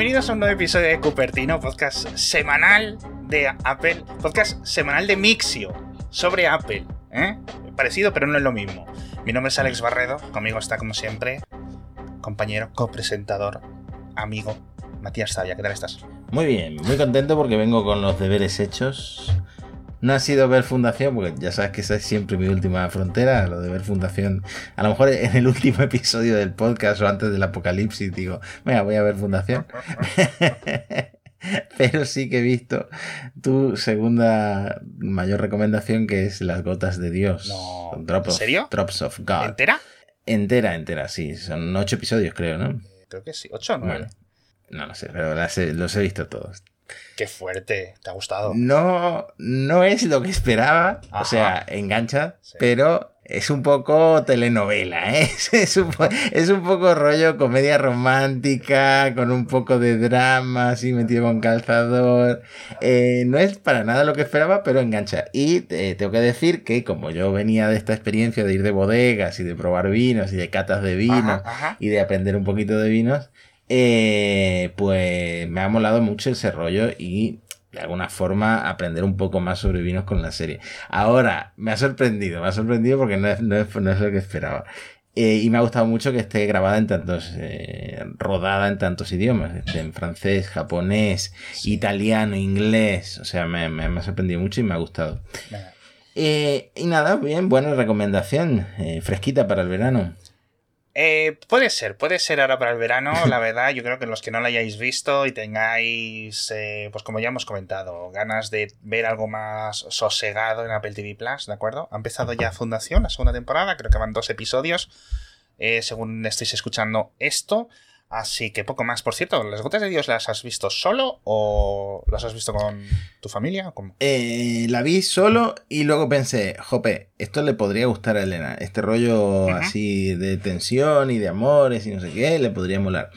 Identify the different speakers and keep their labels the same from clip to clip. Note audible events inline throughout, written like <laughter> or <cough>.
Speaker 1: Bienvenidos a un nuevo episodio de Cupertino, podcast semanal de Apple, podcast semanal de Mixio sobre Apple. ¿eh? Parecido, pero no es lo mismo. Mi nombre es Alex Barredo, conmigo está como siempre, compañero, copresentador, amigo, Matías Zavia. ¿Qué tal estás?
Speaker 2: Muy bien, muy contento porque vengo con los deberes hechos. No ha sido ver Fundación, porque ya sabes que esa es siempre mi última frontera, lo de ver Fundación. A lo mejor en el último <laughs> episodio del podcast o antes del apocalipsis digo, venga, voy a ver Fundación. <laughs> Pero sí que he visto tu segunda mayor recomendación, que es Las Gotas de Dios.
Speaker 1: No.
Speaker 2: Drop
Speaker 1: ¿En
Speaker 2: of-
Speaker 1: serio?
Speaker 2: Drops of God.
Speaker 1: ¿Entera?
Speaker 2: Entera, entera, sí. Son ocho episodios, creo, ¿no?
Speaker 1: Creo que sí, 8 o 9.
Speaker 2: Bueno, no lo sé, pero las he- los he visto todos.
Speaker 1: Qué fuerte, ¿te ha gustado?
Speaker 2: No, no es lo que esperaba.
Speaker 1: Ajá.
Speaker 2: O sea, engancha,
Speaker 1: Sí.
Speaker 2: pero es un poco telenovela, ¿eh? <laughs> Es un, po- es un poco rollo comedia romántica, con un poco de drama, así metido con calzador. Eh, no es para nada lo que esperaba, pero engancha. Y eh, tengo que decir que como yo venía de esta experiencia de ir de bodegas y de probar vinos y de catas de vinos
Speaker 1: Ajá, ajá.
Speaker 2: y de aprender un poquito de vinos, eh, pues me ha molado mucho ese rollo y de alguna forma aprender un poco más sobre vinos con la serie. Ahora, me ha sorprendido, me ha sorprendido porque no es, no es, no es lo que esperaba. Eh, y me ha gustado mucho que esté grabada en tantos, eh, rodada en tantos idiomas, este, en francés, japonés,
Speaker 1: Sí.
Speaker 2: italiano, inglés, o sea, me, me- me ha sorprendido mucho y me ha gustado. Eh, y nada, bien, buena recomendación, fresquita para el verano.
Speaker 1: Eh, puede ser, puede ser ahora para el verano, la <laughs> verdad. Yo creo que los que no la hayáis visto y tengáis, eh, pues como ya hemos comentado, ganas de ver algo más sosegado en Apple TV Plus, ¿de acuerdo? Ha empezado ya Fundación, la segunda temporada, creo que van dos episodios, eh, según estéis escuchando esto. Así que poco más. Por cierto, ¿las gotas de Dios las has visto solo o las has visto con tu familia? cómo?
Speaker 2: Eh, la vi solo y luego pensé, jope, esto le podría gustar a Elena. Este rollo así de tensión y de amores y no sé qué, le podría molar.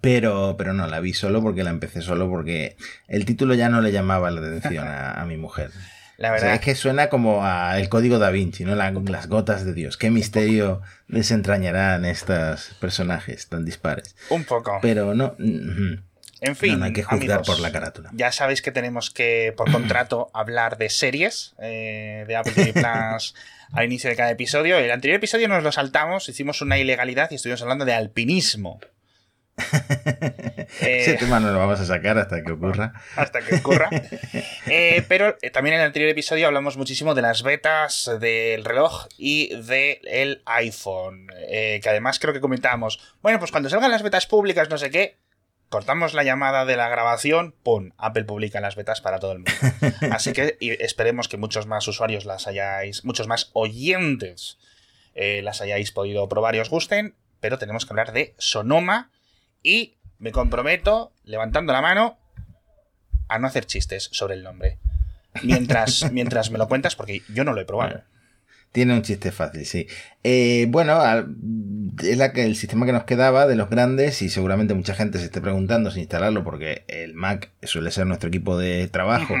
Speaker 2: Pero, pero no, la vi solo porque la empecé solo porque el título ya no le llamaba la atención <laughs> a, a mi mujer.
Speaker 1: La
Speaker 2: O
Speaker 1: verdad,
Speaker 2: sea, es que suena como a el código da Vinci, ¿no? La- las gotas de Dios. Qué misterio desentrañarán estos personajes tan dispares.
Speaker 1: un poco.
Speaker 2: Pero no,
Speaker 1: En fin,
Speaker 2: no, no hay que juzgar
Speaker 1: amigos,
Speaker 2: por la carátula.
Speaker 1: Ya sabéis que tenemos que, por <clears throat> contrato, hablar de series eh, de Apple TV Plus al inicio de cada episodio. El anterior episodio nos lo saltamos, hicimos una ilegalidad y estuvimos hablando de alpinismo.
Speaker 2: Ese
Speaker 1: Eh,
Speaker 2: tema no lo vamos a sacar hasta que ocurra.
Speaker 1: hasta que ocurra. <laughs> Eh, pero eh, también en el anterior episodio hablamos muchísimo de las betas del reloj y del iPhone. eh, que además creo que comentábamos, bueno, pues cuando salgan las betas públicas, no sé qué, cortamos la llamada de la grabación, ¡pum! Apple publica las betas para todo el mundo. <laughs> Así que esperemos que muchos más usuarios las hayáis, muchos más oyentes eh, las hayáis podido probar y os gusten, pero tenemos que hablar de Sonoma y me comprometo, levantando la mano, a no hacer chistes sobre el nombre. Mientras, <laughs> mientras me lo cuentas, porque yo no lo he probado.
Speaker 2: Tiene un chiste fácil, sí. Eh, bueno, al- es la que, el sistema que nos quedaba de los grandes y seguramente mucha gente se esté preguntando si instalarlo porque el Mac suele ser nuestro equipo de trabajo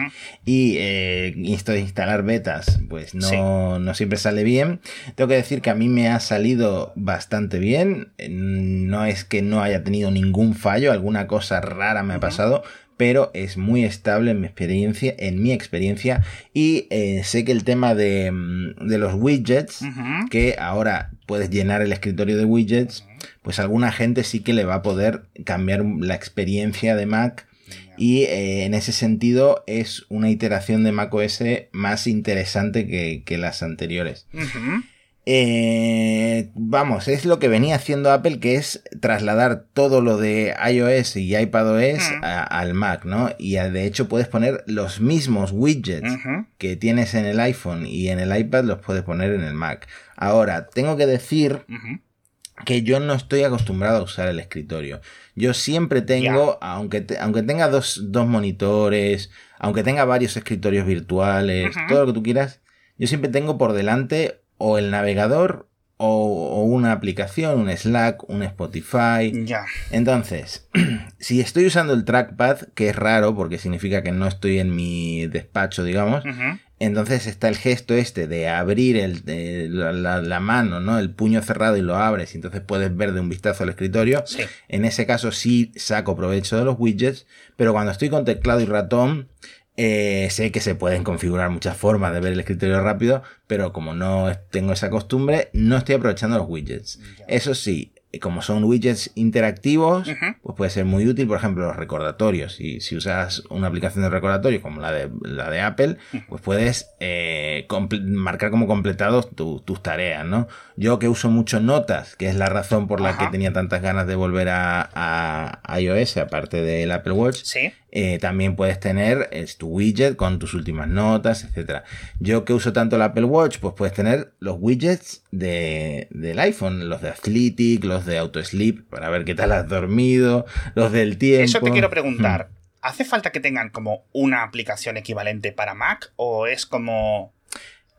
Speaker 2: y eh, esto de instalar betas pues no,
Speaker 1: Sí.
Speaker 2: no siempre sale bien. Tengo que decir que a mí me ha salido bastante bien. Eh, No es que no haya tenido ningún fallo, alguna cosa rara me ha pasado, pero es muy estable en mi experiencia, en mi experiencia y eh, sé que el tema de, mm, de los widgets, que ahora puedes llenar el escritorio de widgets, pues a alguna gente sí que le va a poder cambiar la experiencia de Mac y eh, en ese sentido es una iteración de macOS más interesante que, que las anteriores.
Speaker 1: Ujú.
Speaker 2: Eh, vamos, es lo que venía haciendo Apple, que es trasladar todo lo de iOS y iPadOS
Speaker 1: Mm.
Speaker 2: a- al Mac, ¿no? Y a- de hecho puedes poner los mismos widgets que tienes en el iPhone y en el iPad, los puedes poner en el Mac. Ahora, tengo que decir que yo no estoy acostumbrado a usar el escritorio. Yo siempre tengo, aunque, te- aunque tenga dos, dos monitores, aunque tenga varios escritorios virtuales, todo lo que tú quieras, yo siempre tengo por delante o el navegador o, una aplicación, un Slack, un Spotify.
Speaker 1: Ya.
Speaker 2: Entonces, <clears throat> si estoy usando el trackpad, que es raro porque significa que no estoy en mi despacho, digamos, entonces está el gesto este de abrir el, la, mano, ¿no? El puño cerrado y lo abres y entonces puedes ver de un vistazo al escritorio. En ese caso sí saco provecho de los widgets, pero cuando estoy con teclado y ratón, eh, sé que se pueden configurar muchas formas de ver el escritorio rápido, pero como no tengo esa costumbre, no estoy aprovechando los widgets. Eso sí, como son widgets interactivos, pues puede ser muy útil, por ejemplo, los recordatorios. Y si usas una aplicación de recordatorio como la de, la de Apple, pues puedes eh, marcar como completados tus tareas, ¿no? Yo que uso mucho notas, que es la razón por la que tenía tantas ganas de volver a, a iOS, aparte del Apple Watch,
Speaker 1: ¿Sí?
Speaker 2: Eh, también puedes tener tu widget con tus últimas notas, etc. Yo que uso tanto el Apple Watch, pues puedes tener los widgets de, del iPhone, los de Athletic, los de Auto Sleep, para ver qué tal has dormido, los del tiempo.
Speaker 1: Eso te quiero preguntar. Hmm. ¿Hace falta que tengan como una aplicación equivalente para Mac o es como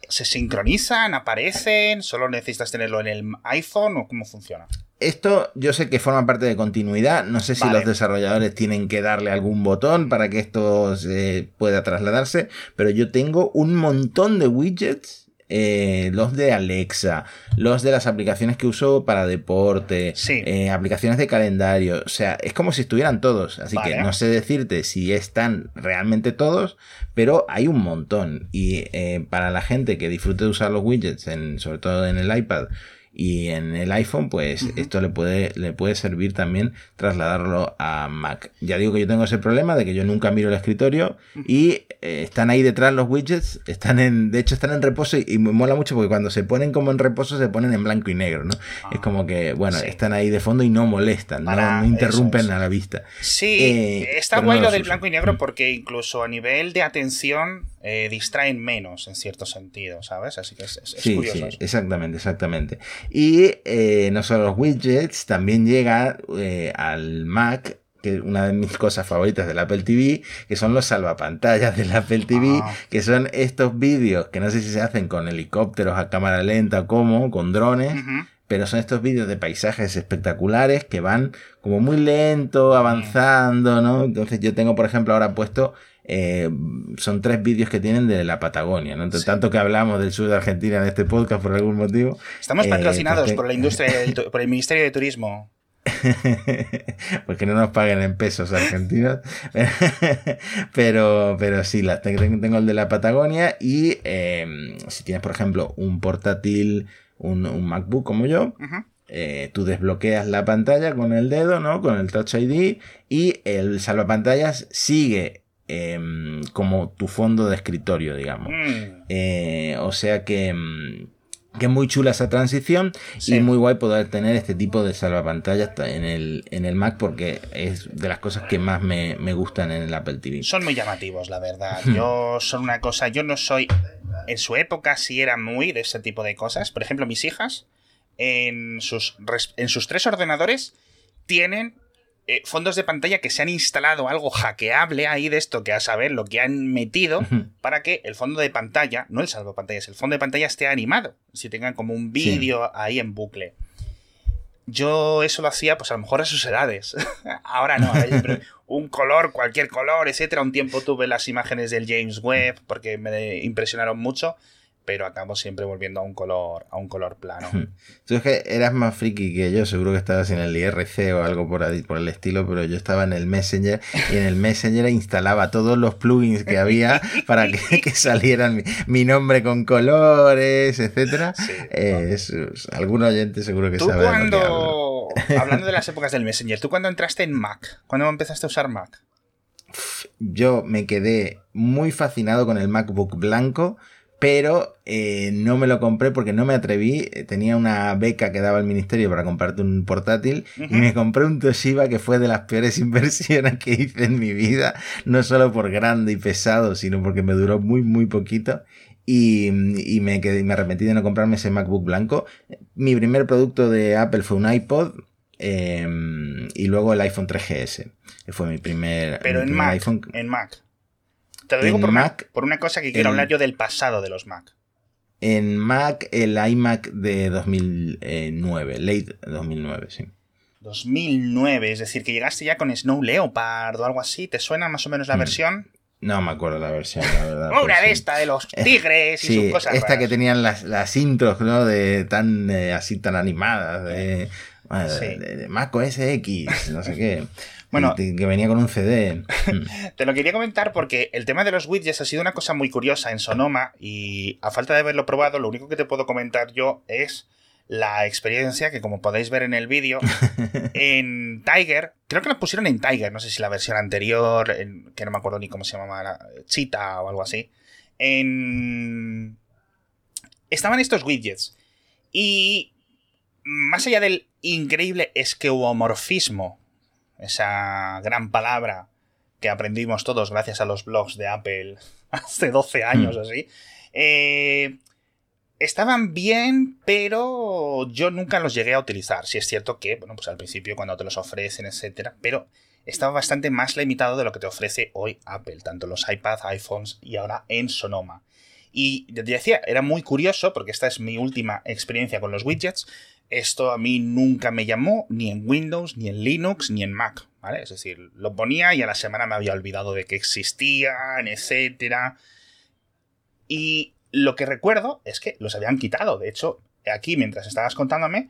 Speaker 1: se sincronizan, aparecen, solo necesitas tenerlo en el iPhone o cómo funciona?
Speaker 2: Esto yo sé que forma parte de continuidad. No sé si los desarrolladores tienen que darle algún botón para que esto se pueda trasladarse, pero yo tengo un montón de widgets. Eh, los de Alexa, los de las aplicaciones que uso para deporte, eh, aplicaciones de calendario, o sea, es como si estuvieran todos, así que no sé decirte si están realmente todos, pero hay un montón y eh, para la gente que disfrute de usar los widgets, en, sobre todo en el iPad, y en el iPhone, pues esto le puede, le puede servir también trasladarlo a Mac. Ya digo que yo tengo ese problema de que yo nunca miro el escritorio y eh, están ahí detrás los widgets, están en, de hecho están en reposo y, me mola mucho porque cuando se ponen como en reposo se ponen en blanco y negro, ¿no? es como ah, que, bueno, están ahí de fondo y no molestan, no, interrumpen a la vista.
Speaker 1: Sí, eh, está guay lo del blanco y negro porque incluso a nivel de atención eh, distraen menos en cierto sentido, ¿sabes? Así que es, curioso.
Speaker 2: Sí, exactamente, exactamente. Y eh, no solo los widgets, también llega eh, al Mac que una de mis <laughs> cosas favoritas del Apple TV, que son los salvapantallas del Apple TV, ah. que son estos vídeos que no sé si se hacen con helicópteros a cámara lenta o cómo, con drones, pero son estos vídeos de paisajes espectaculares que van como muy lento, avanzando, ¿no? Entonces yo tengo, por ejemplo, ahora puesto eh, son tres vídeos que tienen de la Patagonia, ¿no? Tanto que hablamos del sur de Argentina en este podcast por algún motivo.
Speaker 1: Estamos eh, patrocinados por la industria, <laughs> por el Ministerio de Turismo. <laughs>
Speaker 2: Porque no nos paguen en pesos argentinos. <laughs> pero, pero sí, la, tengo el de la Patagonia. Y em, si tienes, por ejemplo, un portátil, un, MacBook como yo, eh, tú desbloqueas la pantalla con el dedo, ¿no? Con el Touch ID. Y el salvapantallas sigue Em, como tu fondo de escritorio, digamos. Mm. Eh, o sea que, em, que es muy chula esa transición y muy guay poder tener este tipo de salvapantallas en el, en el Mac porque es de las cosas que más me, gustan en el Apple TV.
Speaker 1: Son muy llamativos, la verdad. Yo son una cosa, yo no soy... En su época sí era muy de ese tipo de cosas. Por ejemplo, mis hijas en sus, en sus tres ordenadores tienen eh, fondos de pantalla que se han instalado algo hackeable ahí de esto que a saber lo que han metido para que el fondo de pantalla, no el salvo pantallas, el fondo de pantalla esté animado, si tengan como un vídeo ahí en bucle. Yo eso lo hacía, pues a lo mejor a sus edades. <laughs> Ahora no, un color, cualquier color, etcétera. Un tiempo tuve las imágenes del James Webb porque me impresionaron mucho pero acabo siempre volviendo a un color, a un color plano. <laughs>
Speaker 2: Tú es que eras más friki que yo, seguro que estabas en el IRC o algo por, ahí, por el estilo, pero yo estaba en el Messenger y en el Messenger instalaba todos los plugins que había <laughs> para que, salieran mi, nombre con colores, etcétera. Eh, algún oyente seguro que sabe.
Speaker 1: Cuando, <laughs> hablando de las épocas del Messenger, ¿tú cuando entraste en Mac? ¿Cuándo empezaste a usar Mac?
Speaker 2: Yo me quedé muy fascinado con el MacBook blanco pero eh, no me lo compré porque no me atreví. Tenía una beca que daba el ministerio para comprarte un portátil y me compré un Toshiba que fue de las peores <laughs> inversiones que hice en mi vida, no solo por grande y pesado, sino porque me duró muy, muy poquito. Y, me, quedé, me arrepentí de no comprarme ese MacBook blanco. Mi primer producto de Apple fue un iPod. Em, y luego el iPhone 3GS, que fue mi primer,
Speaker 1: Pero en, Mac, en Mac. Te lo digo por, Mac, una, por una cosa que quiero hablar yo del pasado de los Mac.
Speaker 2: En Mac, el iMac de 2009, late 2009, sí.
Speaker 1: 2009, es decir, que llegaste ya con Snow Leopard o algo así. ¿Te suena más o menos la
Speaker 2: Mm.
Speaker 1: versión?
Speaker 2: No me acuerdo la versión, la verdad. <laughs>
Speaker 1: Una de
Speaker 2: sí.
Speaker 1: esta de los <laughs> tigres y
Speaker 2: Sí,
Speaker 1: sus cosas.
Speaker 2: esta
Speaker 1: raras.
Speaker 2: que tenían las, las intros, ¿no? De tan eh, así tan animadas, de, bueno,
Speaker 1: Sí.
Speaker 2: de, de Mac OS X, no sé qué. <laughs>
Speaker 1: Bueno.
Speaker 2: Que venía con un CD. <laughs>
Speaker 1: Te lo quería comentar porque el tema de los widgets ha sido una cosa muy curiosa en Sonoma y a falta de haberlo probado, lo único que te puedo comentar yo es la experiencia que como podéis ver en el vídeo <laughs> en Tiger, creo que lo pusieron en Tiger, no sé si la versión anterior, en- que no me acuerdo ni cómo se llamaba, la- Cheetah o algo así, en... estaban estos widgets y más allá del increíble esqueuomorfismo, esa gran palabra que aprendimos todos gracias a los blogs de Apple <laughs> hace 12 años o así, eh, estaban bien, pero yo nunca los llegué a utilizar. Si es cierto que, bueno, pues al principio cuando te los ofrecen, etcétera, pero estaba bastante más limitado de lo que te ofrece hoy Apple, tanto los iPads, iPhones y ahora en Sonoma. Y te decía, era muy curioso porque esta es mi última experiencia con los widgets. Esto a mí nunca me llamó ni en Windows, ni en Linux, ni en Mac, ¿vale? Es decir, lo ponía y a la semana me había olvidado de que existían, etcétera. Y lo que recuerdo es que los habían quitado. De hecho, aquí mientras estabas contándome,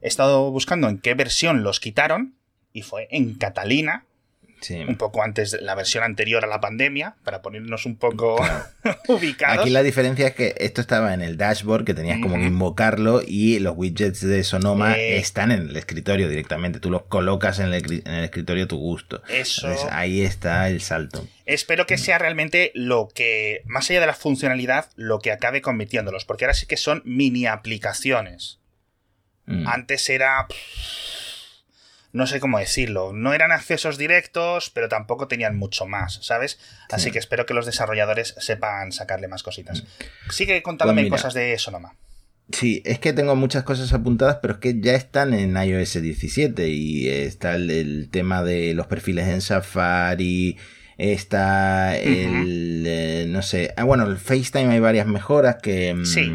Speaker 1: he estado buscando en qué versión los quitaron y fue en Catalina,
Speaker 2: Sí.
Speaker 1: un poco antes de la versión anterior a la pandemia, para ponernos un poco <laughs> ubicados.
Speaker 2: Aquí la diferencia es que esto estaba en el dashboard, que tenías como que invocarlo, y los widgets de Sonoma
Speaker 1: Eh.
Speaker 2: están en el escritorio directamente. Tú los colocas en el, escri- en el escritorio a tu gusto.
Speaker 1: Eso.
Speaker 2: Entonces, ahí está el salto.
Speaker 1: Espero que sea realmente lo que, más allá de la funcionalidad, lo que acabe convirtiéndolos, porque ahora sí que son mini aplicaciones.
Speaker 2: Mm.
Speaker 1: Antes era... No sé cómo decirlo. No eran accesos directos, pero tampoco tenían mucho más, ¿sabes? Así
Speaker 2: Sí.
Speaker 1: que espero que los desarrolladores sepan sacarle más cositas. Sigue contándome
Speaker 2: Pues
Speaker 1: cosas de Sonoma.
Speaker 2: Sí, es que tengo muchas cosas apuntadas, pero es que ya están en iOS 17 y está el, el tema de los perfiles en Safari, está el, eh, no sé, ah, bueno, el FaceTime hay varias mejoras que, mm,
Speaker 1: Sí.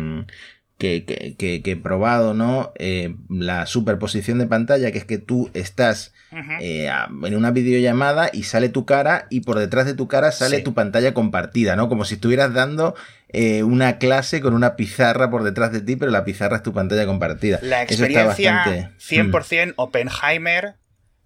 Speaker 2: Que, que- que- que he probado, ¿no? Eh, la superposición de pantalla, que es que tú estás eh, en una videollamada y sale tu cara y por detrás de tu cara sale
Speaker 1: Sí.
Speaker 2: tu pantalla compartida, ¿no? Como si estuvieras dando eh, una clase con una pizarra por detrás de ti, pero la pizarra es tu pantalla compartida.
Speaker 1: La
Speaker 2: Eso está
Speaker 1: experiencia
Speaker 2: bastante- mm.
Speaker 1: 100% Oppenheimer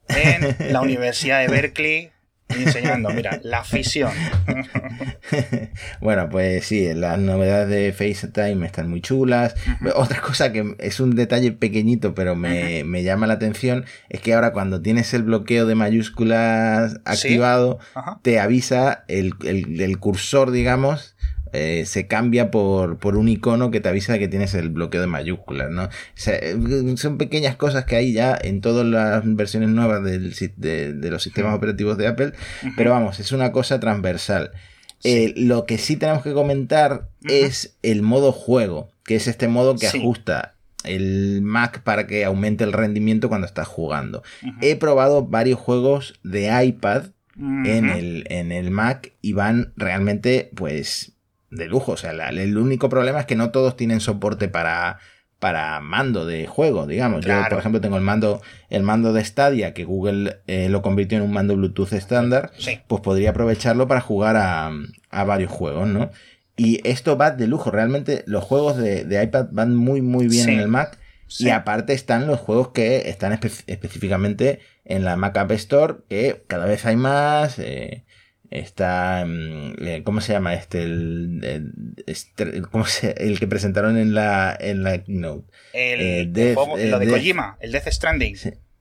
Speaker 1: en la Universidad de Berkeley enseñando, mira, la fisión. <laughs>
Speaker 2: bueno, pues sí, las novedades de FaceTime están muy chulas. Otra cosa que es un detalle pequeñito, pero me, me llama la atención, es que ahora cuando tienes el bloqueo de mayúsculas activado, te avisa el, el- el cursor, digamos, eh, se cambia por, por un icono que te avisa de que tienes el bloqueo de mayúsculas, ¿no? O sea, eh, son pequeñas cosas que hay ya en todas las versiones nuevas del de, de los sistemas operativos de Apple, pero vamos, es una cosa transversal.
Speaker 1: Sí.
Speaker 2: Eh, lo que sí tenemos que comentar es el modo juego, que es este modo que
Speaker 1: Sí.
Speaker 2: ajusta el Mac para que aumente el rendimiento cuando estás jugando. He probado varios juegos de iPad en el, en el Mac y van realmente, pues, de lujo. O sea, la- el único problema es que no todos tienen soporte para, para mando de juego, digamos. Yo, por ejemplo, tengo el mando, el mando de Stadia, que Google eh, lo convirtió en un mando Bluetooth estándar,
Speaker 1: Sí.
Speaker 2: pues podría aprovecharlo para jugar a, a varios juegos, ¿no? Y esto va de lujo. Realmente los juegos de, de iPad van muy, muy bien
Speaker 1: Sí.
Speaker 2: en el Mac.
Speaker 1: Sí.
Speaker 2: Y aparte están los juegos que están espe- específicamente en la Mac App Store, que cada vez hay más. eh, está. mm, eh, ¿Cómo se llama este? El, el- este- ¿cómo se- el que presentaron en la, en la Keynote.
Speaker 1: El,
Speaker 2: eh, Death- eh,
Speaker 1: lo de
Speaker 2: Death-
Speaker 1: Kojima, el Death Stranding.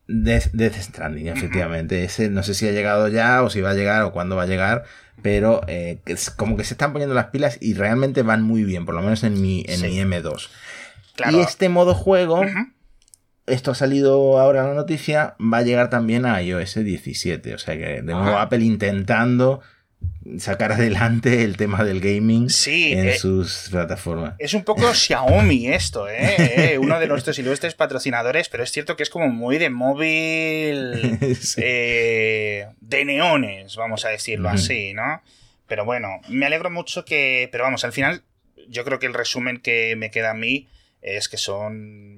Speaker 2: Death, Death Stranding, efectivamente. Ese no sé si ha llegado ya o si va a llegar o cuándo va a llegar, pero eh, es como que se están poniendo las pilas y realmente van muy bien, por lo menos en mi, en
Speaker 1: Sí.
Speaker 2: mi M2.
Speaker 1: Claro.
Speaker 2: Y este modo juego. Esto ha salido ahora en la noticia, va a llegar también a iOS 17. O sea que de nuevo
Speaker 1: Ajá.
Speaker 2: Apple intentando sacar adelante el tema del gaming
Speaker 1: Sí,
Speaker 2: en
Speaker 1: eh,
Speaker 2: sus plataformas.
Speaker 1: Es un poco Xiaomi esto, ¿eh? <laughs> Eh, Uno de nuestros ilustres patrocinadores, pero es cierto que es como muy de móvil, <laughs>
Speaker 2: Sí.
Speaker 1: eh, de neones, vamos a decirlo así, ¿no? Pero bueno, me alegro mucho que, pero vamos, al final yo creo que el resumen que me queda a mí es que son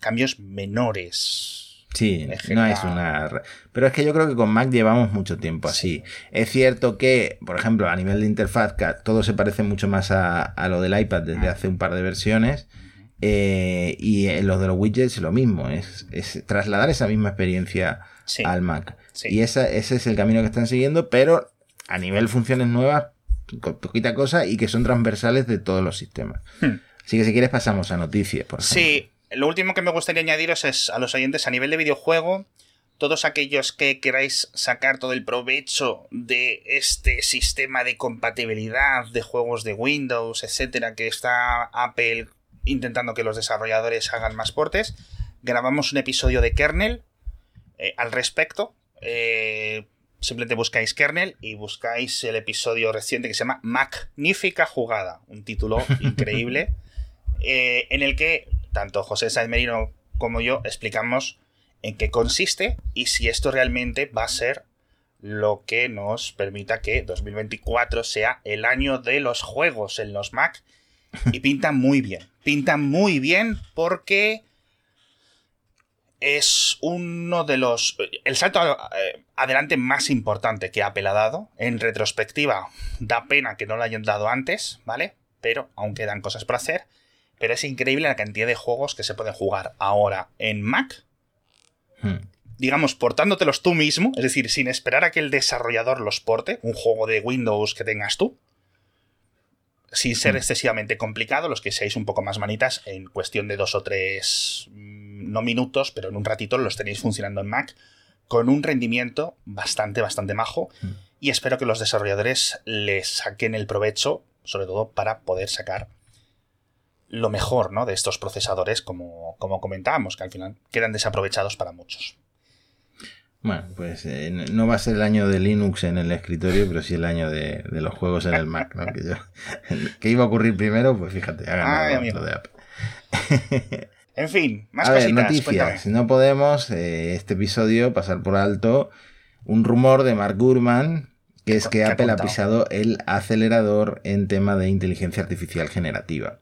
Speaker 1: cambios menores.
Speaker 2: Sí, no es una... Pero es que yo creo que con Mac llevamos mucho tiempo así. Es cierto que, por ejemplo, a nivel de interfaz, todo se parece mucho más a, lo del iPad desde hace un par de versiones. Eh, y en los de los widgets lo mismo, es, trasladar esa misma experiencia al Mac. Y ese es el camino que están siguiendo, pero a nivel funciones nuevas, poquita cosa y que son transversales de todos los sistemas. Hmm. Así que si quieres pasamos a noticias, por ejemplo.
Speaker 1: Sí, lo último que me gustaría añadiros es a los oyentes a nivel de videojuego, todos aquellos que queráis sacar todo el provecho de este sistema de compatibilidad de juegos de Windows, etcétera, que está Apple intentando que los desarrolladores hagan más portes, grabamos un episodio de kernel eh, al respecto. Eh, simplemente buscáis kernel y buscáis el episodio reciente que se llama Magnífica Jugada, un título <laughs> increíble, eh, en el que tanto José Saez Merino como yo explicamos en qué consiste y si esto realmente va a ser lo que nos permita que 2024 sea el año de los juegos en los Mac. <laughs> Y pinta muy bien. Pinta muy bien porque es uno de los. El salto eh, adelante más importante que Apple ha dado. En retrospectiva, da pena que no lo hayan dado antes, ¿vale? Pero aún quedan cosas por hacer. Pero es increíble la cantidad de juegos que se pueden jugar ahora en Mac. Hmm. Digamos, portándotelos tú mismo, es decir, sin esperar a que el desarrollador los porte, un juego de Windows que tengas tú, sin ser hmm. excesivamente complicado, los que seáis un poco más manitas, en cuestión de dos o tres no minutos, pero en un ratito los tenéis funcionando en Mac con un rendimiento bastante, bastante majo. Mm. Y espero que los desarrolladores les saquen el provecho, sobre todo para poder sacar lo mejor ¿no? de estos procesadores, como, como comentábamos, que al final quedan desaprovechados para muchos.
Speaker 2: Bueno, pues eh, no va a ser el año de Linux en el escritorio, pero sí el año de, los juegos en el Mac, ¿no? Que, <laughs> iba a ocurrir primero, pues fíjate, hagan lo de Apple. <laughs>
Speaker 1: En fin, más a
Speaker 2: noticias. No podemos, eh, este episodio, pasar por alto un rumor de Mark Gurman, que es que Apple ha pisado el acelerador en tema de inteligencia artificial generativa.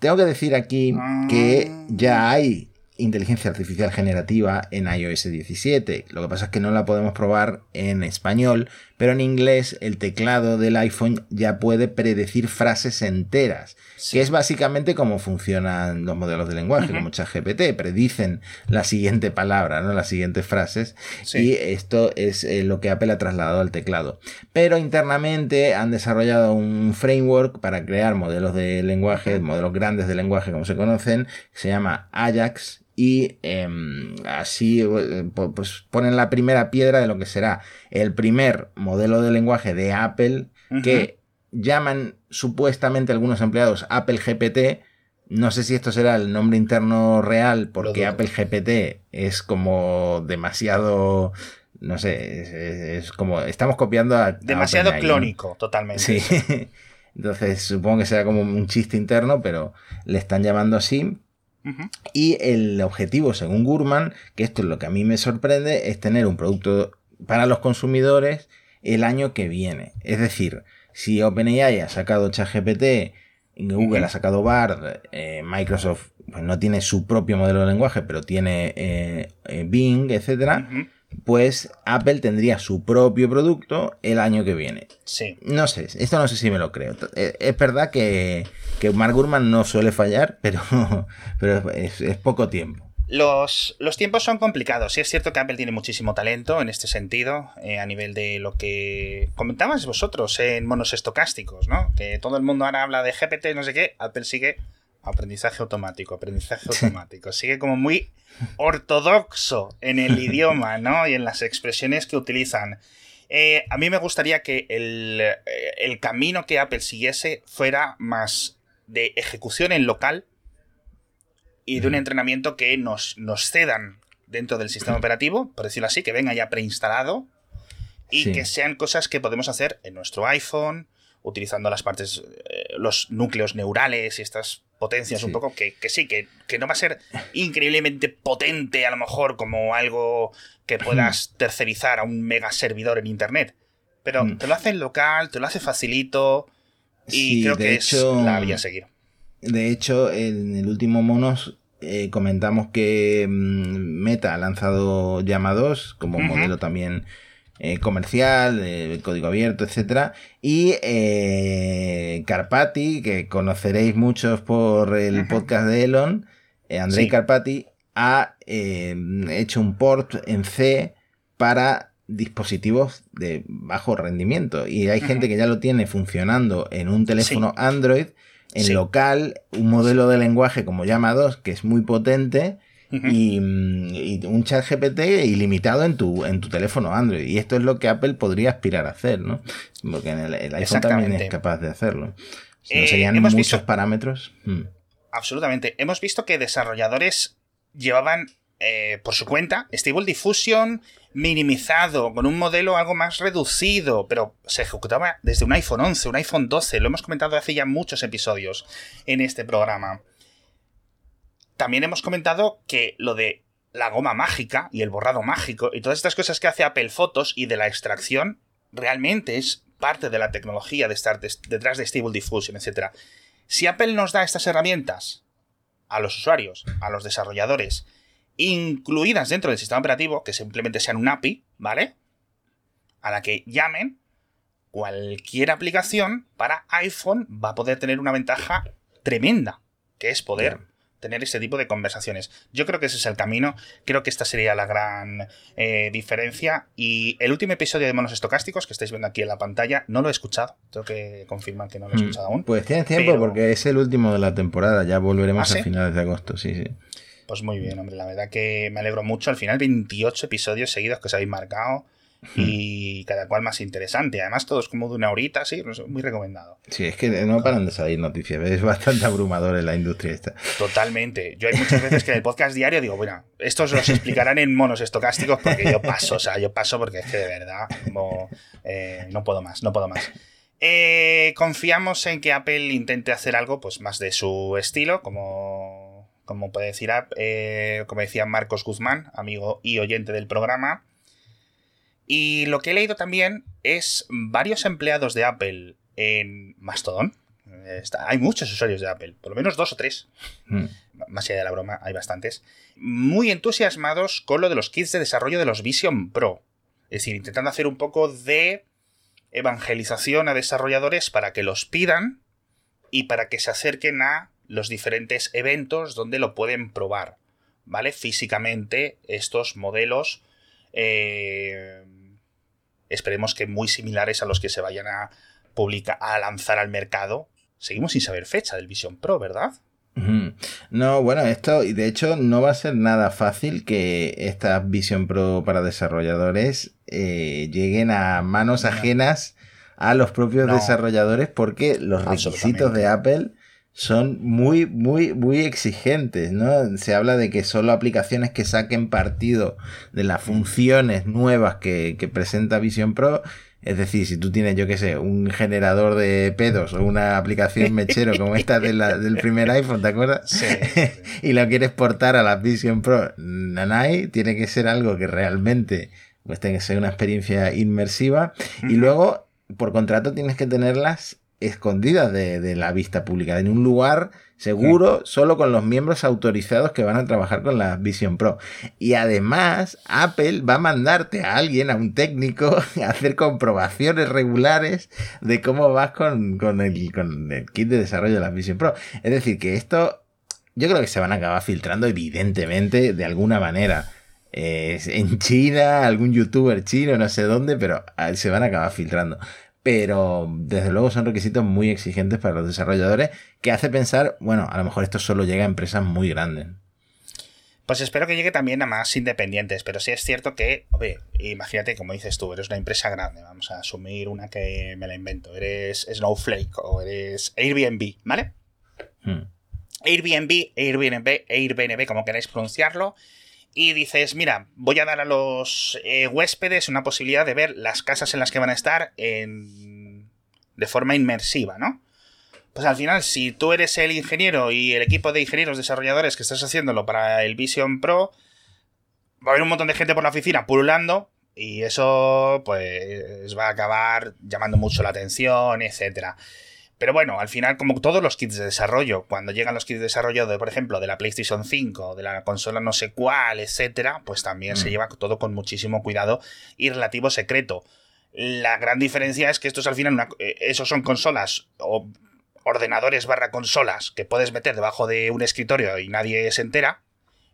Speaker 2: Tengo que decir aquí que ah. ya hay inteligencia artificial generativa en iOS 17. Lo que pasa es que no la podemos probar en español, pero en inglés el teclado del iPhone ya puede predecir frases enteras, que es básicamente como funcionan los modelos de lenguaje, como ChatGPT, predicen la siguiente palabra, ¿no? las siguientes frases, y esto es eh, lo que Apple ha trasladado al teclado. Pero internamente han desarrollado un framework para crear modelos de lenguaje, modelos grandes de lenguaje como se conocen, se llama Ajax y em, así eh, pues ponen la primera piedra de lo que será el primer modelo de lenguaje de Apple que llaman supuestamente algunos empleados Apple GPT. No sé si esto será el nombre interno real porque Apple GPT es como demasiado no sé, es, como estamos copiando a
Speaker 1: demasiado clónico, totalmente.
Speaker 2: Sí. <laughs> Entonces supongo que será como un chiste interno, pero le están llamando así. Y el objetivo, según Gurman, que esto es lo que a mí me sorprende, es tener un producto para los consumidores el año que viene. Es decir, si OpenAI ha sacado ChatGPT, Google ha sacado Bard, eh, Microsoft pues, no tiene su propio modelo de lenguaje, pero tiene eh, eh, Bing, etcétera pues Apple tendría su propio producto el año que viene.
Speaker 1: Sí.
Speaker 2: No sé, esto no sé si me lo creo. Eh, es verdad que, que Mark Gurman no suele fallar, <laughs> pero, pero es, poco tiempo.
Speaker 1: Los, los, tiempos son complicados. Sí es cierto que Apple tiene muchísimo talento en este sentido, eh, a nivel de lo que comentabais vosotros en monos estocásticos, ¿no? Que todo el mundo ahora habla de GPT, no sé qué, Apple sigue aprendizaje automático, aprendizaje <laughs> automático. Sigue como muy ortodoxo en el <laughs> idioma, ¿no? Y en las expresiones que utilizan. Eh, a mí me gustaría que eh, el, camino que Apple siguiese fuera más de ejecución en local y de un entrenamiento que nos, nos cedan dentro del sistema <clears throat> operativo, por decirlo así, que venga ya preinstalado y que sean cosas que podemos hacer en nuestro iPhone, utilizando las partes, eh, los núcleos neurales y estas potencias un poco, que, sí, que, que, no va a ser increíblemente potente a lo mejor como algo que puedas <clears throat> tercerizar a un mega servidor en Internet. Pero mm. te lo hace local, te lo hace facilito, Y creo que es la vía a seguir.
Speaker 2: De hecho, en el último Monos eh, comentamos que mm, Meta ha lanzado Llama 2 como modelo también eh, comercial, código abierto, etcétera, y eh, Carpati, que conoceréis muchos por el podcast de Elon, Andrei Carpati ha hecho un port en C para dispositivos de bajo rendimiento. Y hay gente que ya lo tiene funcionando en un teléfono Android en local, un modelo de lenguaje como Llama 2 que es muy potente y, un chat GPT ilimitado en tu, en tu teléfono Android. Y esto es lo que Apple podría aspirar a hacer, ¿no? Porque en el, iPhone también es capaz de hacerlo. No eh, serían muchos parámetros. Mm.
Speaker 1: Absolutamente. Hemos visto que desarrolladores llevaban eh, por su cuenta Stable Diffusion minimizado, con un modelo algo más reducido, pero se ejecutaba desde un iPhone 11, un iPhone 12, lo hemos comentado hace ya muchos episodios en este programa. También hemos comentado que lo de la goma mágica y el borrado mágico y todas estas cosas que hace Apple Photos y de la extracción realmente es parte de la tecnología de estar detrás de Stable Diffusion, etc. Si Apple nos da estas herramientas a los usuarios, a los desarrolladores, incluidas dentro del sistema operativo, que simplemente sean un API, ¿vale? A la que llamen cualquier aplicación para iPhone va a poder tener una ventaja tremenda, que es poder tener ese tipo de conversaciones. Yo creo que ese es el camino, creo que esta sería la gran eh, diferencia. Y el último episodio de Monos Estocásticos que estáis viendo aquí en la pantalla, no lo he escuchado, tengo que confirmar que no lo he hmm. escuchado aún.
Speaker 2: Pues tienes tiempo porque es el último de la temporada, ya volveremos ¿Ah, a finales de agosto, sí, sí.
Speaker 1: Pues muy bien, hombre, la verdad que me alegro mucho. Al final, 28 episodios seguidos que os habéis marcado y cada cual más interesante. Además, todos como de una horita, sí, muy recomendado.
Speaker 2: Sí, es que no paran de salir noticias, es bastante abrumador en la industria esta.
Speaker 1: Totalmente. Yo hay muchas veces que en el podcast diario digo, bueno, estos los explicarán en monos estocásticos porque yo paso, o sea, yo paso porque es que de verdad eh, no puedo más, no puedo más. Eh, confiamos en que Apple intente hacer algo pues más de su estilo, como como puede decir, eh, como decía Marcos Guzmán, amigo y oyente del programa. Y lo que he leído también es varios empleados de Apple en Mastodon. hay muchos usuarios de Apple, por lo menos dos o tres. Hmm. Más allá de la broma, hay bastantes. Muy entusiasmados con lo de los kits de desarrollo de los Vision Pro. Es decir, intentando hacer un poco de evangelización a desarrolladores para que los pidan y para que se acerquen a los diferentes eventos donde lo pueden probar, ¿vale? Físicamente estos modelos, eh, esperemos que muy similares a los que se vayan a publicar, a lanzar al mercado. Seguimos sin saber fecha del Vision Pro, ¿verdad?
Speaker 2: No, bueno, esto, y de hecho, no va a ser nada fácil que esta Vision Pro para desarrolladores eh, lleguen a manos ajenas a los propios desarrolladores porque los requisitos de Apple son muy, muy, muy exigentes, ¿no? Se habla de que solo aplicaciones que saquen partido de las funciones nuevas que, presenta Vision Pro, es decir, si tú tienes, yo qué sé, un generador de pedos o una aplicación <laughs> mechero como esta del primer iPhone, ¿te acuerdas? Sí. <laughs> y lo quieres portar a la Vision Pro Nanai, tiene que ser algo que realmente pues tenga que ser una experiencia inmersiva. Y luego, por contrato, tienes que tenerlas escondidas de, la vista pública, en un lugar seguro, solo con los miembros autorizados que van a trabajar con la Vision Pro. Y además, Apple va a mandarte a alguien, a un técnico, <laughs> a hacer comprobaciones regulares de cómo vas con, el, con el kit de desarrollo de la Vision Pro. Es decir, que esto yo creo que se van a acabar filtrando evidentemente de alguna manera. en China, algún youtuber chino, no sé dónde, pero ah, se van a acabar filtrando pero desde luego son requisitos muy exigentes para los desarrolladores que hace pensar, bueno, a lo mejor esto solo llega a empresas muy grandes.
Speaker 1: Pues espero que llegue también a más independientes, pero sí es cierto que, oye, imagínate, como dices tú, eres una empresa grande, vamos a asumir una que me la invento, eres Snowflake o eres Airbnb, ¿vale? Hmm. Airbnb, Airbnb, Airbnb, como queráis pronunciarlo, y dices, mira, voy a dar a los eh, huéspedes una posibilidad de ver las casas en las que van a estar en... de forma inmersiva, ¿no? Pues al final, si tú eres el ingeniero y el equipo de ingenieros desarrolladores que estás haciéndolo para el Vision Pro, va a haber un montón de gente por la oficina pululando y eso pues va a acabar llamando mucho la atención, etcétera. Pero bueno, al final, como todos los kits de desarrollo, cuando llegan los kits de desarrollo, de, por ejemplo, de la PlayStation 5, de la consola no sé cuál, etcétera, pues también se
Speaker 2: Mm.
Speaker 1: lleva todo con muchísimo cuidado y relativo secreto. La gran diferencia es que estos al final, una- eh, esos son consolas o ordenadores barra consolas que puedes meter debajo de un escritorio y nadie se entera.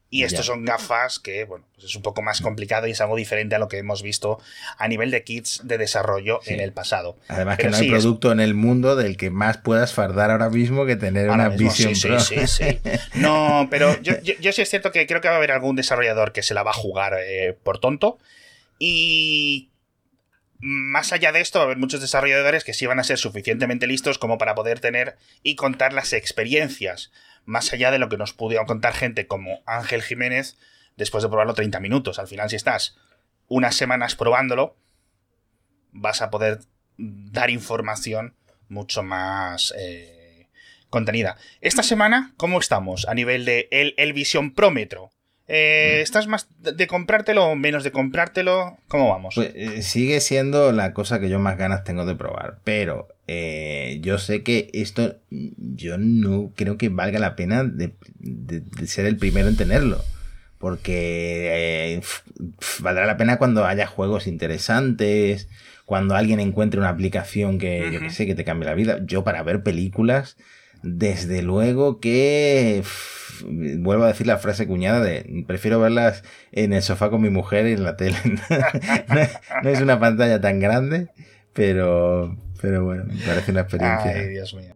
Speaker 1: Y estos
Speaker 2: Ya.
Speaker 1: son gafas que, bueno, pues es un poco más complicado y es algo diferente a lo que hemos visto a nivel de kits de desarrollo
Speaker 2: Sí.
Speaker 1: en el pasado.
Speaker 2: Además
Speaker 1: Pero
Speaker 2: que no hay
Speaker 1: es-
Speaker 2: producto en el mundo del que más puedas fardar ahora mismo que tener
Speaker 1: Ahora
Speaker 2: una Vision
Speaker 1: sí,
Speaker 2: Pro.
Speaker 1: Sí, sí, sí. No, <laughs> pero yo, yo- yo sí es cierto que creo que va a haber algún desarrollador que se la va a jugar eh, por tonto. Y más allá de esto, va a haber muchos desarrolladores que sí van a ser suficientemente listos como para poder tener y contar las experiencias. Más allá de lo que nos pudo contar gente como Ángel Jiménez después de probarlo 30 minutos. Al final, si estás unas semanas probándolo, vas a poder dar información mucho más eh, contenida. Esta semana, ¿cómo estamos a nivel de el, el Vision Prómetro? Eh, ¿Estás más de, de comprártelo o menos de comprártelo? ¿Cómo vamos?
Speaker 2: Pues, eh, sigue siendo la cosa que yo más ganas tengo de probar, pero eh, yo sé que esto yo no creo que valga la pena de, de- de ser el primero en tenerlo. Porque eh, valdrá la pena cuando haya juegos interesantes, cuando alguien encuentre una aplicación que, yo que sé, que te cambie la vida. Yo para ver películas, desde luego que vuelvo a decir la frase cuñada de prefiero verlas en el sofá con mi mujer y en la tele. <laughs> no es una pantalla tan grande, pero, pero bueno, me parece una experiencia.
Speaker 1: Ay, Dios mío.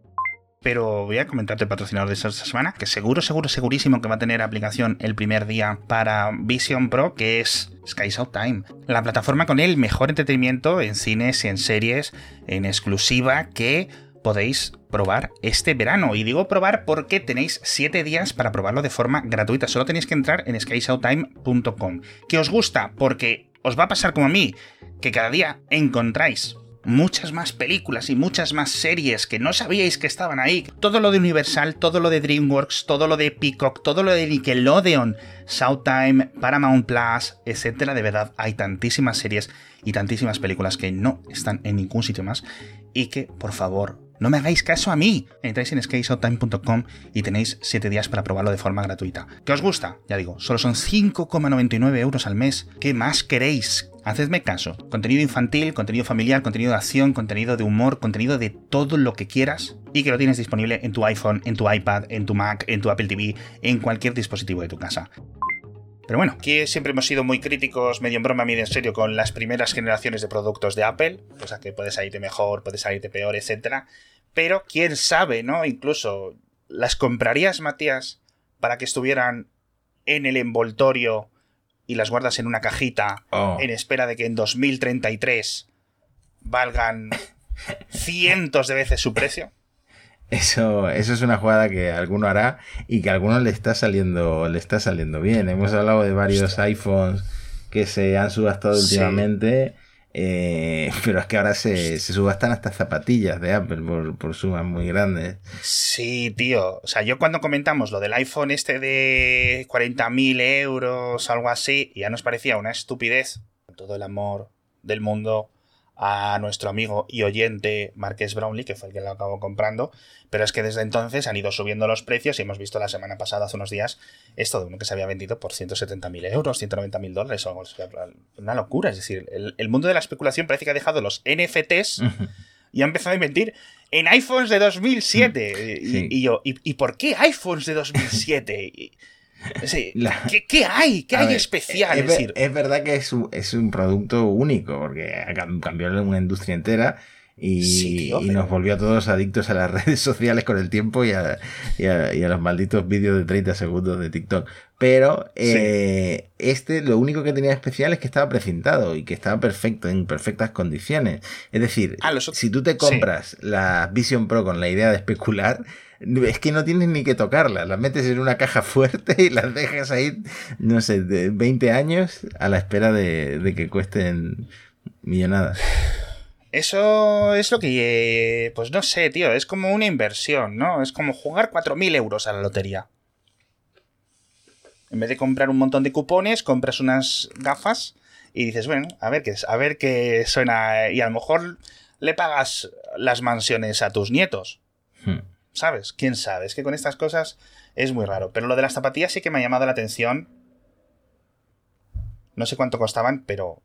Speaker 1: Pero voy a comentarte el patrocinador de esta semana, que seguro, seguro, segurísimo que va a tener aplicación el primer día para Vision Pro, que es Sky Time. La plataforma con el mejor entretenimiento en cines y en series en exclusiva que podéis probar este verano. Y digo probar porque tenéis 7 días para probarlo de forma gratuita. Solo tenéis que entrar en skyshowtime.com. ¿Que os gusta? Porque os va a pasar como a mí, que cada día encontráis muchas más películas y muchas más series que no sabíais que estaban ahí. Todo lo de Universal, todo lo de DreamWorks, todo lo de Peacock, todo lo de Nickelodeon, Showtime, Paramount Plus, etcétera. De verdad, hay tantísimas series y tantísimas películas que no están en ningún sitio más y que, por favor, no me hagáis caso a mí. Entráis en skashowtime.com y tenéis 7 días para probarlo de forma gratuita. ¿Qué os gusta? Ya digo, solo son 5,99 euros al mes. ¿Qué más queréis? Hacedme caso. Contenido infantil, contenido familiar, contenido de acción, contenido de humor, contenido de todo lo que quieras y que lo tienes disponible en tu iPhone, en tu iPad, en tu Mac, en tu Apple TV, en cualquier dispositivo de tu casa. Pero bueno, aquí siempre hemos sido muy críticos, medio en broma, medio en serio, con las primeras generaciones de productos de Apple, cosa que puede salirte mejor, puede salirte peor, etc. Pero quién sabe, ¿no? Incluso, ¿las comprarías, Matías, para que estuvieran en el envoltorio y las guardas en una cajita
Speaker 2: Oh.
Speaker 1: en espera de que en 2033 valgan <laughs> cientos de veces su precio?
Speaker 2: Eso, eso es una jugada que alguno hará y que a algunos le está saliendo, le está saliendo bien. Hemos hablado de varios iPhones que se han subastado
Speaker 1: Sí.
Speaker 2: últimamente, eh, <laughs> pero es que ahora se, se subastan hasta zapatillas de Apple por, por sumas muy grandes.
Speaker 1: Sí, tío. O sea, yo cuando comentamos lo del iPhone este de 40.000 euros, algo así, ya nos parecía una estupidez. Con todo el amor del mundo a nuestro amigo y oyente Marques Brownlee, que fue el que lo acabó comprando. Pero es que desde entonces han ido subiendo los precios y hemos visto la semana pasada, hace unos días, esto de uno que se había vendido por 170.000 euros, 190.000 dólares o algo así. Una locura. Es decir, el, el mundo de la especulación parece que ha dejado los NFTs y ha empezado a invertir en iPhones de 2007. Y,
Speaker 2: Sí.
Speaker 1: y yo, ¿y, y por qué iPhones de 2007? Y- sí,
Speaker 2: La-
Speaker 1: ¿qué, qué hay? ¿Qué
Speaker 2: A
Speaker 1: hay
Speaker 2: ver,
Speaker 1: especial?
Speaker 2: Es,
Speaker 1: Es
Speaker 2: es verdad que es un, es un producto único, porque cambió una industria entera y,
Speaker 1: Sí, tío,
Speaker 2: y
Speaker 1: pero-
Speaker 2: nos volvió a todos adictos a las <laughs> redes sociales con el tiempo y a, y a- y a los malditos vídeos de 30 segundos de TikTok. Pero eh, este lo único que tenía especial es que estaba precintado y que estaba perfecto, en perfectas condiciones. Es decir,
Speaker 1: Ah, los
Speaker 2: si tú te compras la Vision Pro con la idea de especular, es que no tienes ni que tocarlas, las metes en una caja fuerte y las dejas ahí, no sé, de 20 años a la espera de, de que cuesten millonadas.
Speaker 1: eso es lo que. eh, Pues no sé, tío. Es como una inversión, ¿no? Es como jugar 4.000 euros a la lotería. En vez de comprar un montón de cupones, compras unas gafas y dices, bueno, a ver qué, a ver qué suena. Y a lo mejor le pagas las mansiones a tus nietos. ¿Sabes? ¿Quién sabe? Es que con estas cosas es muy raro. Pero lo de las zapatillas sí que me ha llamado la atención. No sé cuánto costaban, pero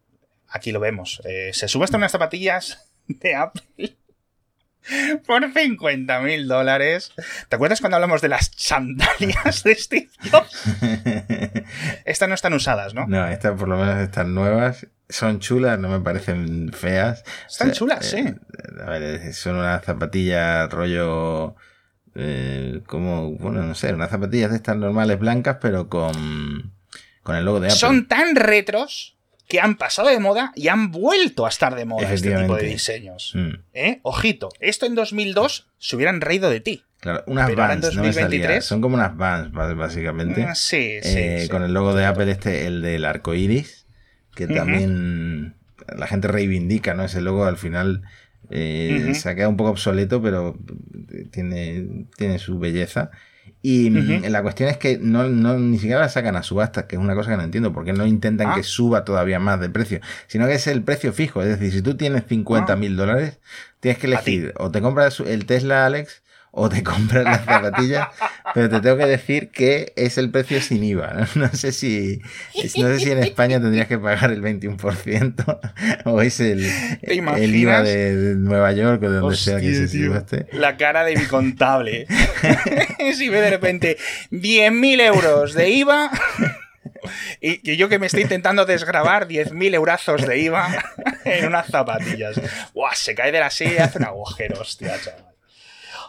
Speaker 1: aquí lo vemos. Eh, se subastan unas zapatillas de Apple <laughs> por 50 mil dólares. ¿Te acuerdas cuando hablamos de las sandalias de Steve Jobs? <laughs> Estas no están usadas, ¿no?
Speaker 2: No, estas por lo menos están nuevas. Son chulas, no me parecen feas.
Speaker 1: Están chulas, sí.
Speaker 2: Eh, a ver, son unas zapatillas rollo... Eh, como, bueno, no sé, unas zapatillas de estas normales blancas, pero con, con el logo de Apple.
Speaker 1: Son tan retros que han pasado de moda y han vuelto a estar de moda este tipo de diseños.
Speaker 2: Mm.
Speaker 1: ¿Eh? Ojito, esto en 2002 se hubieran reído de ti.
Speaker 2: Claro, unas
Speaker 1: Pero
Speaker 2: Vans, no me salía.
Speaker 1: 2023.
Speaker 2: Son como unas Vans, básicamente.
Speaker 1: Ah, sí, sí,
Speaker 2: Eh,
Speaker 1: sí.
Speaker 2: Con el logo de Apple, este, el del arco iris, que también la gente reivindica, ¿no? Ese logo al final eh, se ha quedado un poco obsoleto, pero tiene, tiene su belleza. Y mm, la cuestión es que no, no- ni siquiera la sacan a subasta, que es una cosa que no entiendo, porque no intentan
Speaker 1: Ah.
Speaker 2: que suba todavía más de precio, sino que es el precio fijo. Es decir, si tú tienes 50 mil dólares, tienes que
Speaker 1: Ah.
Speaker 2: Elegir o te compras el Tesla Alex o te compras las zapatillas, pero te tengo que decir que es el precio sin IVA. No, <laughs> No sé si no sé si en España tendrías que pagar el 21% <laughs> o es el,
Speaker 1: ¿Te
Speaker 2: el? IVA de, de Nueva York o de donde sea que se
Speaker 1: tío.
Speaker 2: subaste.
Speaker 1: La cara de mi contable. <laughs> si ve de repente 10.000 euros de IVA. Y yo que me estoy intentando desgrabar 10.000 eurazos de IVA en unas zapatillas. Buah, se cae de la silla y hace un agujero, hostia, chaval.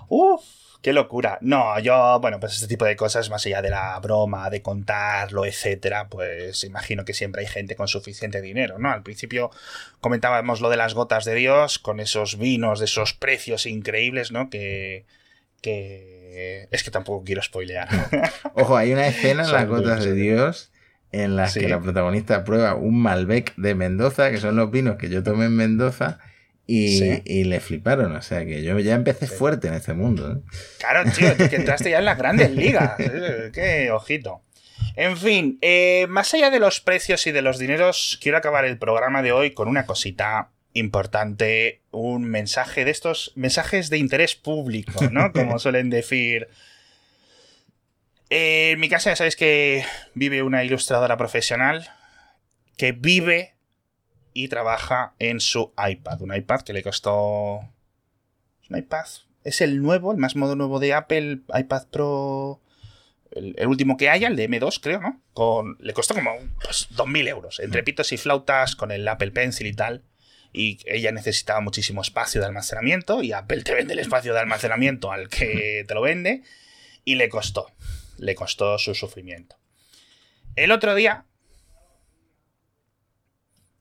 Speaker 1: Uf, qué locura. No, yo, bueno, pues este tipo de cosas, más allá de la broma, de contarlo, etcétera, pues imagino que siempre hay gente con suficiente dinero, ¿no? Al principio comentábamos lo de las gotas de Dios, con esos vinos de esos precios increíbles, ¿no? Que. que. Es que tampoco quiero spoilear. <laughs>
Speaker 2: Ojo, hay una escena en las gotas de Dios en las
Speaker 1: Sí.
Speaker 2: que la protagonista prueba un Malbec de Mendoza, que son los vinos que yo tomé en Mendoza, y,
Speaker 1: Sí.
Speaker 2: y le fliparon. O sea que yo ya empecé fuerte en este mundo. ¿eh?
Speaker 1: Claro, tío, que entraste ya en las grandes <laughs> ligas. Eh, Qué ojito. En fin, eh, más allá de los precios y de los dineros, quiero acabar el programa de hoy con una cosita importante, un mensaje de estos mensajes de interés público, ¿no? <laughs> Como suelen decir. Eh, en mi casa ya sabéis que vive una ilustradora profesional que vive y trabaja en su iPad. Un iPad que le costó es un iPad. Es el nuevo, el más modo nuevo de Apple, iPad Pro. El, el último que haya, el de M2, creo, ¿no? Con, le costó como pues, 2.000 euros. Entre pitos y flautas, con el Apple Pencil y tal. Y ella necesitaba muchísimo espacio de almacenamiento. Y Apple te vende el espacio de almacenamiento al que te lo vende. Y le costó. Le costó su sufrimiento. El otro día.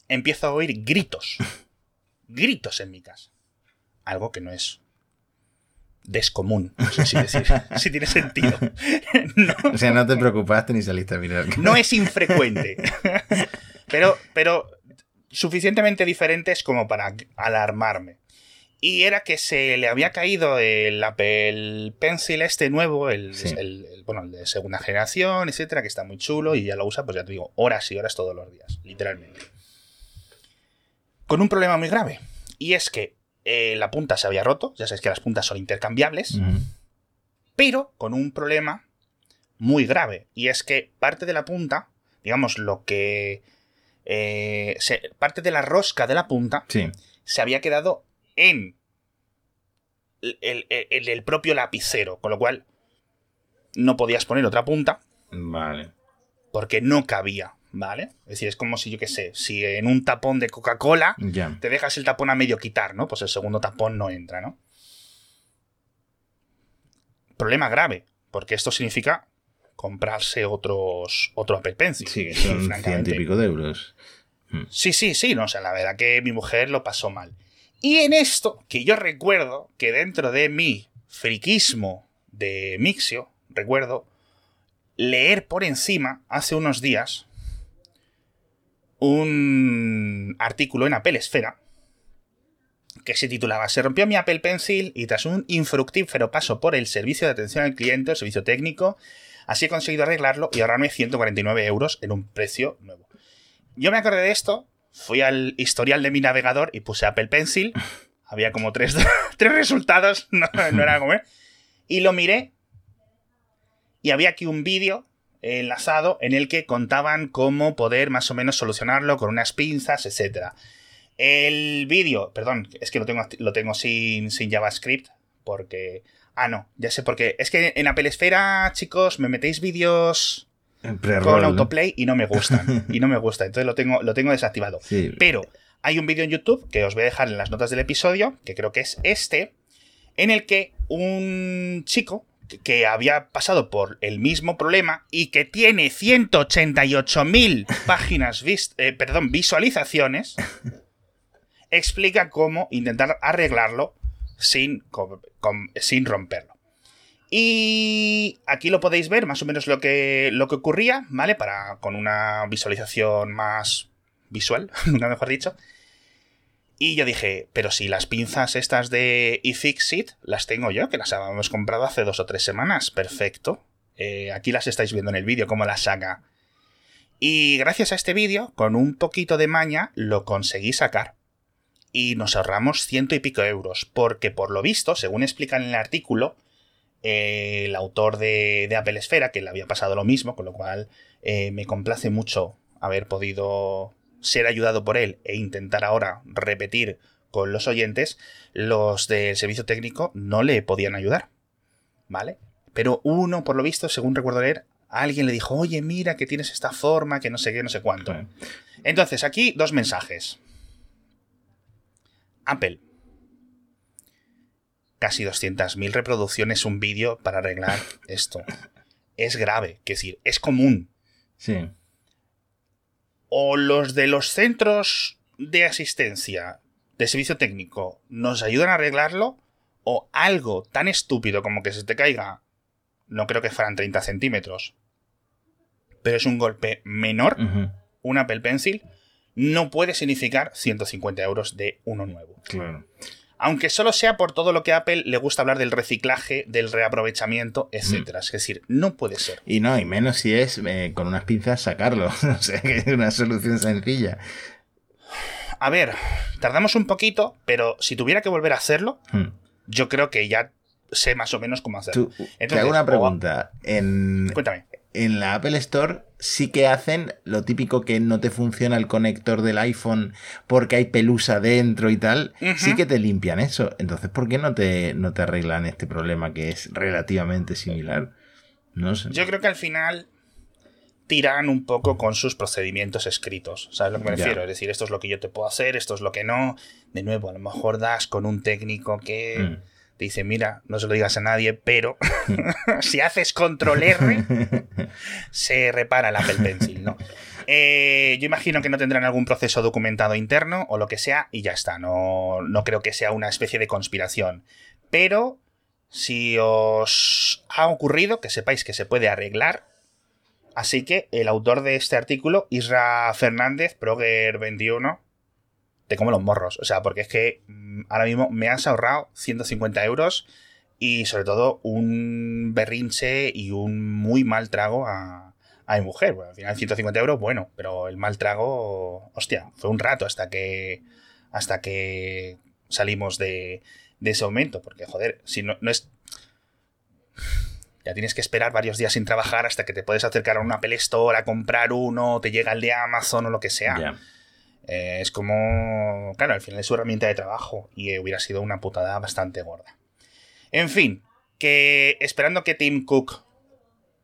Speaker 1: Empiezo a oír gritos. <laughs> Gritos en mi casa algo que no es descomún, no sé si decir, <laughs> si tiene sentido. <laughs> No,
Speaker 2: O sea, no te preocupaste ni saliste a mirar.
Speaker 1: no es infrecuente, pero, pero suficientemente diferentes como para alarmarme. Y era que se le había caído el Apple Pencil este nuevo, el,
Speaker 2: Sí.
Speaker 1: el- el- bueno, el de segunda generación, etcétera, que está muy chulo y ya lo usa, pues ya te digo, horas y horas todos los días, literalmente. Con un problema muy grave. Y es que eh, la punta se había roto, ya sabes que las puntas son intercambiables, pero con un problema muy grave. Y es que parte de la punta, digamos, lo que... eh, se- parte de la rosca de la punta
Speaker 2: Sí.
Speaker 1: se había quedado en el- el propio lapicero, con lo cual no podías poner otra punta
Speaker 2: Vale.
Speaker 1: porque no cabía, ¿vale? Es decir, es como si yo qué sé, si en un tapón de Coca-Cola te dejas el tapón a medio quitar, ¿no? Pues el segundo tapón no entra, ¿no? Problema grave, porque esto significa comprarse otros otro Apple Pencil.
Speaker 2: Sí, son
Speaker 1: francamente.
Speaker 2: y pico de euros.
Speaker 1: Sí, sí, sí, no, o sea, la verdad que mi mujer lo pasó mal. Y en esto, que yo recuerdo que dentro de mi friquismo de Mixio, recuerdo leer por encima hace unos días un artículo en Apple Esfera que se titulaba Se rompió mi Apple Pencil y tras un infructífero paso por el servicio de atención al cliente, el servicio técnico, así he conseguido arreglarlo y ahorrarme 149 euros en un precio nuevo. Yo me acordé de esto, fui al historial de mi navegador y puse Apple Pencil, <laughs> Había como tres, <laughs> tres resultados, <laughs> no, no era como... Y lo miré. Y había aquí un vídeo enlazado en el que contaban cómo poder más o menos solucionarlo con unas pinzas, etc. El vídeo, perdón, es que lo tengo, lo tengo sin, sin JavaScript, porque... Ah, no, ya sé por qué. Es que en Apple Esfera, chicos, me metéis vídeos con autoplay y no me gustan. <laughs> y no me gusta, entonces lo tengo, lo tengo desactivado. Pero hay un vídeo en YouTube que os voy a dejar en las notas del episodio, que creo que es este, en el que un chico que había pasado por el mismo problema y que tiene 188.000 <laughs> páginas, eh, perdón, visualizaciones, <laughs> explica cómo intentar arreglarlo sin, sin romperlo. Y aquí lo podéis ver, más o menos lo que, lo que ocurría, ¿vale? Para, con una visualización más visual, <laughs> nunca mejor dicho. Y yo dije, pero si las pinzas estas de iFixit las tengo yo, que las habíamos comprado hace dos o tres semanas. Perfecto. Eh, aquí las estáis viendo en el vídeo, cómo las saca. Y gracias a este vídeo, con un poquito de maña, lo conseguí sacar. Y nos ahorramos ciento y pico euros, porque por lo visto, según explica en el artículo, eh, el autor de, Apple Esfera, que le había pasado lo mismo, con lo cual eh, me complace mucho haber podido ser ayudado por él e intentar ahora repetir con los oyentes, los del servicio técnico no le podían ayudar. ¿Vale? Pero uno, por lo visto, según recuerdo leer, alguien le dijo, oye, mira que tienes esta forma, que no sé qué, no sé cuánto. Entonces, aquí dos mensajes. Apple. Casi 200.000 reproducciones un vídeo para arreglar esto. <laughs> Es grave, es decir, es común.
Speaker 2: Sí
Speaker 1: o los de los centros de asistencia de servicio técnico nos ayudan a arreglarlo, o algo tan estúpido como que se te caiga, no creo que fueran 30 centímetros, pero es un golpe menor, un Apple Pencil, no puede significar 150 euros de uno nuevo.
Speaker 2: Claro
Speaker 1: aunque solo sea por todo lo que a Apple le gusta hablar del reciclaje, del reaprovechamiento, etc. Es decir, no puede ser.
Speaker 2: Y no, y menos si es eh, con unas pinzas sacarlo. <laughs> o sea, que es una solución sencilla.
Speaker 1: A ver, tardamos un poquito, pero si tuviera que volver a hacerlo, hmm. yo creo que ya sé más o menos cómo hacerlo.
Speaker 2: te hago una pregunta. En,
Speaker 1: Cuéntame.
Speaker 2: En la Apple Store sí que hacen lo típico que no te funciona el conector del iPhone porque hay pelusa dentro y tal, sí que te limpian eso. Entonces, ¿por qué no te, no te arreglan este problema que es relativamente similar? No sé.
Speaker 1: Yo creo que al final tiran un poco con sus procedimientos escritos. ¿Sabes lo que me refiero? Es decir, esto es lo que yo te puedo hacer, esto es lo que no. De nuevo, a lo mejor das con un técnico que... Mm te dice, mira, no se lo digas a nadie, pero <laughs> <laughs> si haces control R, se repara el Apple Pencil, ¿no? Eh, yo imagino que no tendrán algún proceso documentado interno o lo que sea y ya está, no, no creo que sea una especie de conspiración. Pero si os ha ocurrido, que sepáis que se puede arreglar. Así que el autor de este artículo, Isra Fernández, Proger21, te como los morros. O sea, porque es que mm, ahora mismo me has ahorrado 150 euros y sobre todo un berrinche y un muy mal trago a, mi mujer. Al final 150 euros, bueno, pero el mal trago, hostia, fue un rato hasta que, hasta que salimos de, de ese momento. Porque, joder, si no, no es... Ya tienes que esperar varios días sin trabajar hasta que te puedes acercar a una Apple a comprar uno, te llega el de Amazon o lo que sea. Eh, es como, claro, al final es su herramienta de trabajo y hubiera sido una putada bastante gorda. En fin, que esperando que Tim Cook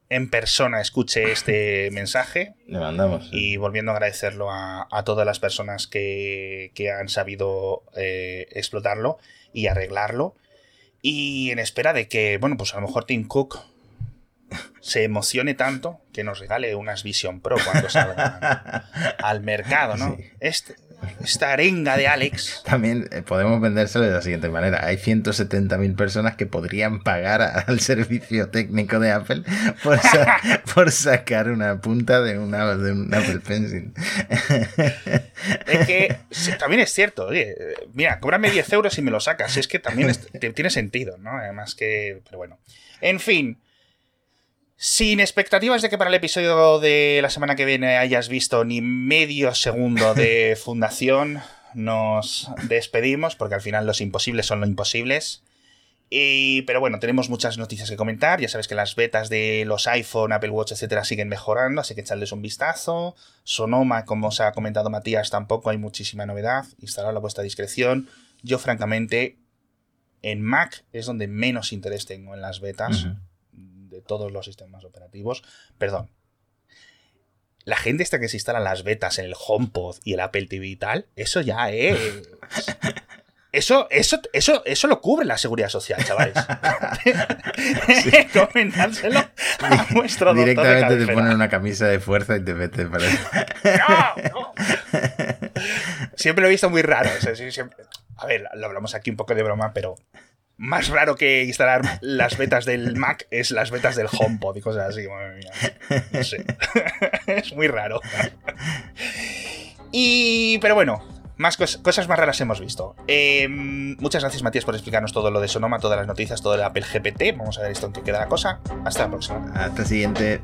Speaker 1: en persona escuche este <laughs> mensaje.
Speaker 2: Le mandamos.
Speaker 1: Y volviendo a agradecerlo a, todas las personas que, han sabido eh, explotarlo y arreglarlo. Y en espera de que, bueno, pues a lo mejor Tim Cook se emocione tanto que nos regale unas Vision Pro cuando salgan <laughs> al mercado, ¿no? Este, esta arenga de Alex.
Speaker 2: También eh, podemos vendérselo de la siguiente manera. Hay 170.000 personas que podrían pagar al servicio técnico de Apple <laughs> por, sacar una punta de, una, de un Apple Pencil.
Speaker 1: Es que también es cierto. Oye, mira, cóbrame 10 euros y me lo sacas. Es que también tiene sentido, ¿no? Además que... Pero bueno. En fin. Sin expectativas de que para el episodio de la semana que viene hayas visto ni medio segundo de <laughs> fundación, nos despedimos porque al final los imposibles son lo imposibles. Y, pero bueno, tenemos muchas noticias que comentar. Ya sabes que las betas de los iPhone, Apple Watch, etcétera, siguen mejorando, así que echarles un vistazo. Sonoma, como os ha comentado Matías, tampoco hay muchísima novedad. Instalarlo a vuestra discreción. Yo, francamente, en Mac es donde menos interés tengo en las betas de todos los sistemas operativos. Perdón. La gente esta que se instala las betas en el HomePod y el Apple TV y tal, eso ya es. <laughs> Eso, eso, eso, eso lo cubre la seguridad social, chavales. <laughs> <laughs> Comentárselo a vuestro
Speaker 2: Directamente te ponen una camisa de fuerza y te meten para
Speaker 1: ¡No! ¡No! Siempre lo he visto muy raro. A ver, lo hablamos aquí un poco de broma, pero más raro que instalar las betas del Mac es las betas del HomePod y cosas así. No sé. <laughs> es muy raro. Y, pero bueno, más cosas más raras hemos visto. Em, muchas gracias, Matías, por explicarnos todo lo de Sonoma, todas las noticias, todo el Apple GPT. Vamos a ver esto en qué queda la cosa. Hasta la próxima.
Speaker 2: Hasta el siguiente.